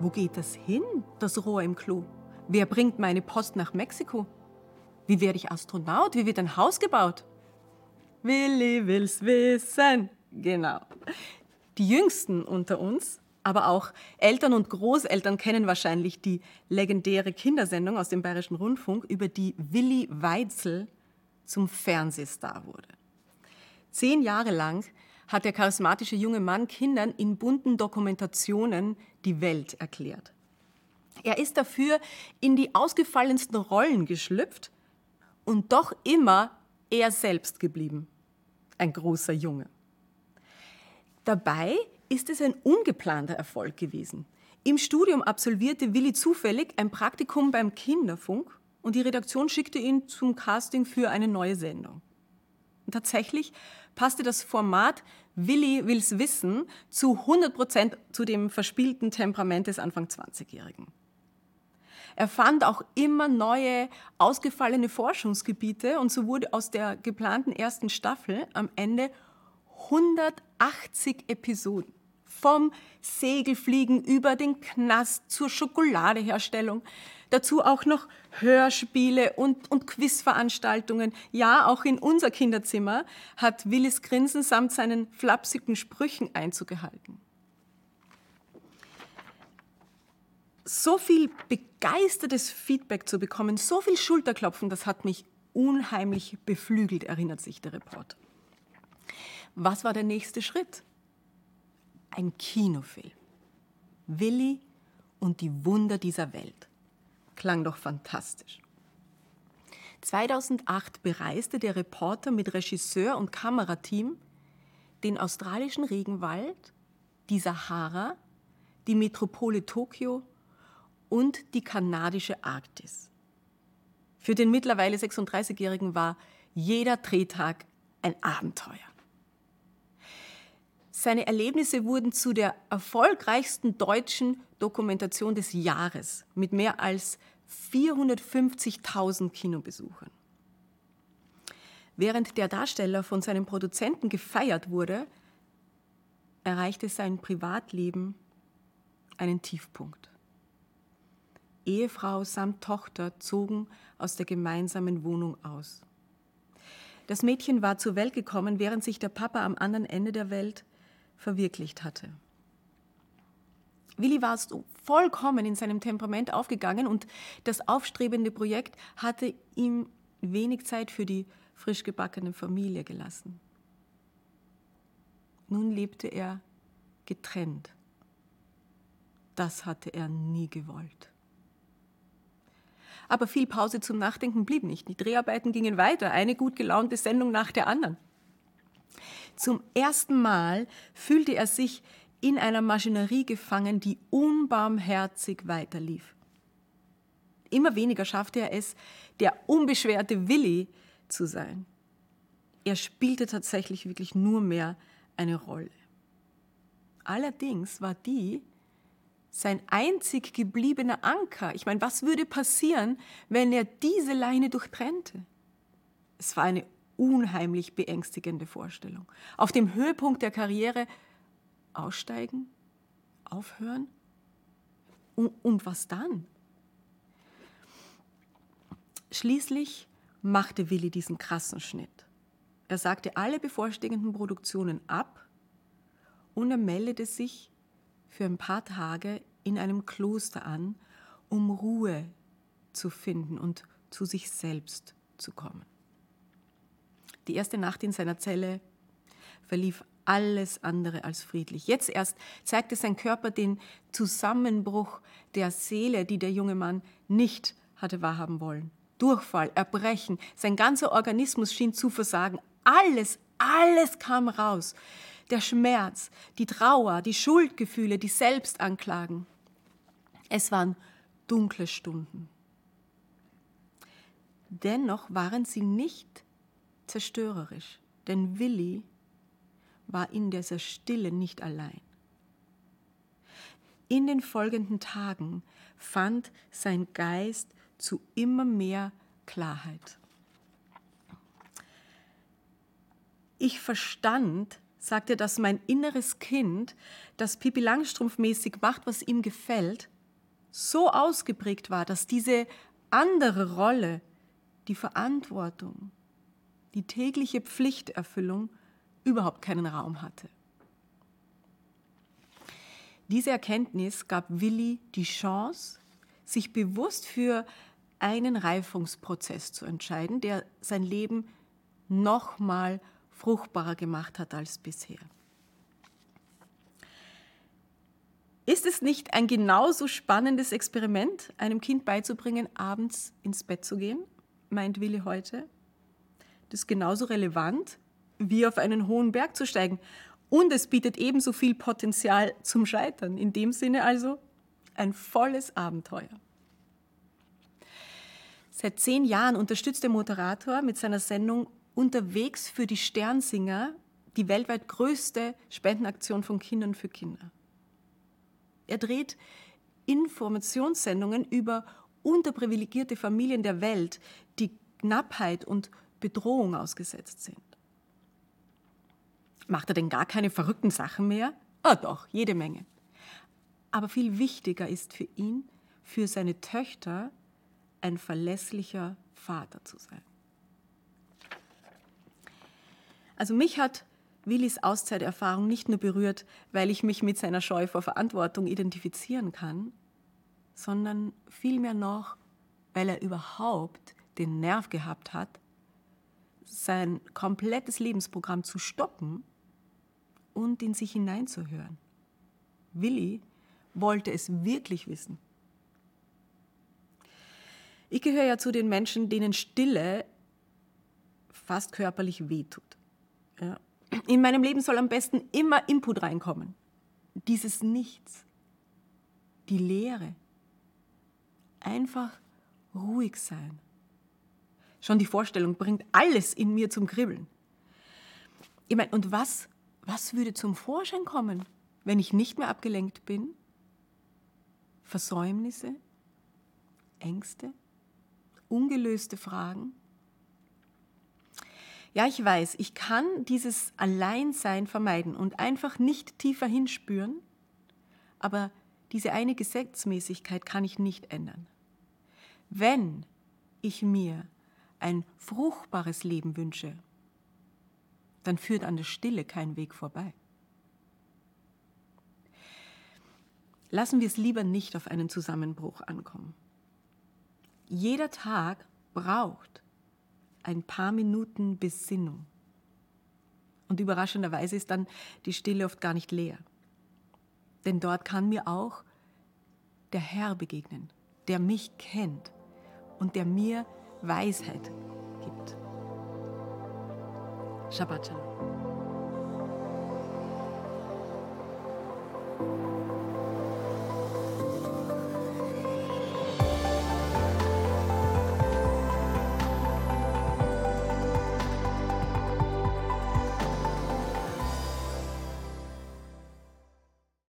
Wo geht das hin, das Rohr im Klo? Wer bringt meine Post nach Mexiko? Wie werde ich Astronaut? Wie wird ein Haus gebaut? Willi will's wissen. Genau. Die Jüngsten unter uns, aber auch Eltern und Großeltern kennen wahrscheinlich die legendäre Kindersendung aus dem Bayerischen Rundfunk, über die Willi Weitzel zum Fernsehstar wurde. Zehn Jahre lang hat der charismatische junge Mann Kindern in bunten Dokumentationen die Welt erklärt. Er ist dafür in die ausgefallensten Rollen geschlüpft und doch immer er selbst geblieben. Ein großer Junge. Dabei ist es ein ungeplanter Erfolg gewesen. Im Studium absolvierte Willi zufällig ein Praktikum beim Kinderfunk und die Redaktion schickte ihn zum Casting für eine neue Sendung. Und tatsächlich passte das Format Willi will's wissen zu 100 Prozent zu dem verspielten Temperament des Anfang 20-Jährigen. Er fand auch immer neue, ausgefallene Forschungsgebiete und so wurde aus der geplanten ersten Staffel am Ende 180 Episoden. Vom Segelfliegen über den Knast zur Schokoladeherstellung. Dazu auch noch Hörspiele und, und Quizveranstaltungen. Ja, auch in unser Kinderzimmer hat Willis Grinsen samt seinen flapsigen Sprüchen Einzug gehalten. so viel begeistertes Feedback zu bekommen, so viel Schulterklopfen, das hat mich unheimlich beflügelt, erinnert sich der Reporter. Was war der nächste Schritt? Ein Kinofilm. Willi und die Wunder dieser Welt. Klang doch fantastisch. 2008 bereiste der Reporter mit Regisseur und Kamerateam den australischen Regenwald, die Sahara, die Metropole Tokio und die kanadische Arktis. Für den mittlerweile 36-Jährigen war jeder Drehtag ein Abenteuer. Seine Erlebnisse wurden zu der erfolgreichsten deutschen Dokumentation des Jahres mit mehr als 450.000 Kinobesuchern. Während der Darsteller von seinem Produzenten gefeiert wurde, erreichte sein Privatleben einen Tiefpunkt. Ehefrau samt Tochter zogen aus der gemeinsamen Wohnung aus. Das Mädchen war zur Welt gekommen, während sich der Papa am anderen Ende der Welt verwirklicht hatte. Willi war so vollkommen in seinem Temperament aufgegangen und das aufstrebende Projekt hatte ihm wenig Zeit für die frisch gebackene Familie gelassen. Nun lebte er getrennt. Das hatte er nie gewollt. Aber viel Pause zum Nachdenken blieb nicht. Die Dreharbeiten gingen weiter, eine gut gelaunte Sendung nach der anderen. Zum ersten Mal fühlte er sich in einer Maschinerie gefangen, die unbarmherzig weiterlief. Immer weniger schaffte er es, der unbeschwerte Willi zu sein. Er spielte tatsächlich wirklich nur mehr eine Rolle. Allerdings war die sein einzig gebliebener Anker. Ich meine, was würde passieren, wenn er diese Leine durchtrennte? Es war eine unheimlich beängstigende Vorstellung. Auf dem Höhepunkt der Karriere aussteigen, aufhören und, und was dann? Schließlich machte Willi diesen krassen Schnitt. Er sagte alle bevorstehenden Produktionen ab und er meldete sich für ein paar Tage in einem Kloster an, um Ruhe zu finden und zu sich selbst zu kommen. Die erste Nacht in seiner Zelle verlief alles andere als friedlich. Jetzt erst zeigte sein Körper den Zusammenbruch der Seele, die der junge Mann nicht hatte wahrhaben wollen. Durchfall, Erbrechen, sein ganzer Organismus schien zu versagen. Alles, alles kam raus der Schmerz, die Trauer, die Schuldgefühle, die Selbstanklagen. Es waren dunkle Stunden. Dennoch waren sie nicht zerstörerisch, denn Willi war in dieser Stille nicht allein. In den folgenden Tagen fand sein Geist zu immer mehr Klarheit. Ich verstand, sagt er, dass mein inneres Kind, das Pippi Langstrumpf-mäßig macht, was ihm gefällt, so ausgeprägt war, dass diese andere Rolle, die Verantwortung, die tägliche Pflichterfüllung überhaupt keinen Raum hatte. Diese Erkenntnis gab Willi die Chance, sich bewusst für einen Reifungsprozess zu entscheiden, der sein Leben nochmal fruchtbarer gemacht hat als bisher. Ist es nicht ein genauso spannendes Experiment, einem Kind beizubringen, abends ins Bett zu gehen, meint Willi heute? Das ist genauso relevant, wie auf einen hohen Berg zu steigen. Und es bietet ebenso viel Potenzial zum Scheitern. In dem Sinne also ein volles Abenteuer. Seit zehn Jahren unterstützt der Moderator mit seiner Sendung Unterwegs für die Sternsinger die weltweit größte Spendenaktion von Kindern für Kinder. Er dreht Informationssendungen über unterprivilegierte Familien der Welt, die Knappheit und Bedrohung ausgesetzt sind. Macht er denn gar keine verrückten Sachen mehr? Ah doch, jede Menge. Aber viel wichtiger ist für ihn, für seine Töchter ein verlässlicher Vater zu sein. Also mich hat Willis Auszeiterfahrung nicht nur berührt, weil ich mich mit seiner Scheu vor Verantwortung identifizieren kann, sondern vielmehr noch, weil er überhaupt den Nerv gehabt hat, sein komplettes Lebensprogramm zu stoppen und in sich hineinzuhören. Willi wollte es wirklich wissen. Ich gehöre ja zu den Menschen, denen Stille fast körperlich wehtut. Ja. In meinem Leben soll am besten immer Input reinkommen. Dieses Nichts, die Leere, einfach ruhig sein. Schon die Vorstellung bringt alles in mir zum Kribbeln. Ich meine, und was, was würde zum Vorschein kommen, wenn ich nicht mehr abgelenkt bin? Versäumnisse, Ängste, ungelöste Fragen? Ja, ich weiß, ich kann dieses Alleinsein vermeiden und einfach nicht tiefer hinspüren, aber diese eine Gesetzmäßigkeit kann ich nicht ändern. Wenn ich mir ein fruchtbares Leben wünsche, dann führt an der Stille kein Weg vorbei. Lassen wir es lieber nicht auf einen Zusammenbruch ankommen. Jeder Tag braucht ein paar Minuten Besinnung. Und überraschenderweise ist dann die Stille oft gar nicht leer. Denn dort kann mir auch der Herr begegnen, der mich kennt und der mir Weisheit gibt. Shabbat Shalom.